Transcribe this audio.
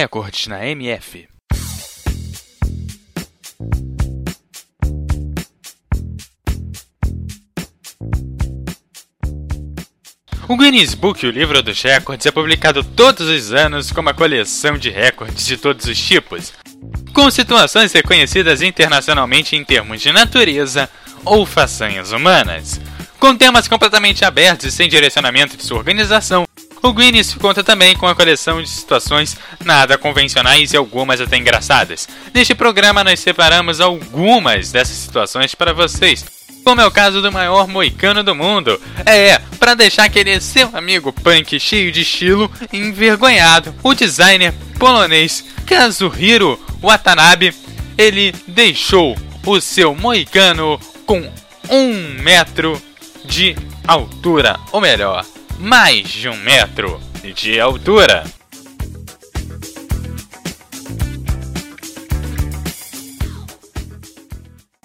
Recordes na MF. O Guinness Book, o livro dos recordes, é publicado todos os anos como uma coleção de recordes de todos os tipos, com situações reconhecidas internacionalmente em termos de natureza ou façanhas humanas. Com temas completamente abertos e sem direcionamento de sua organização, o Guinness conta também com a coleção de situações nada convencionais e algumas até engraçadas. Neste programa, nós separamos algumas dessas situações para vocês como é o caso do maior moicano do mundo. É, para deixar aquele seu amigo punk cheio de estilo envergonhado, o designer polonês Kazuhiro Watanabe, ele deixou o seu moicano com um metro de altura, ou melhor, mais de um metro de altura.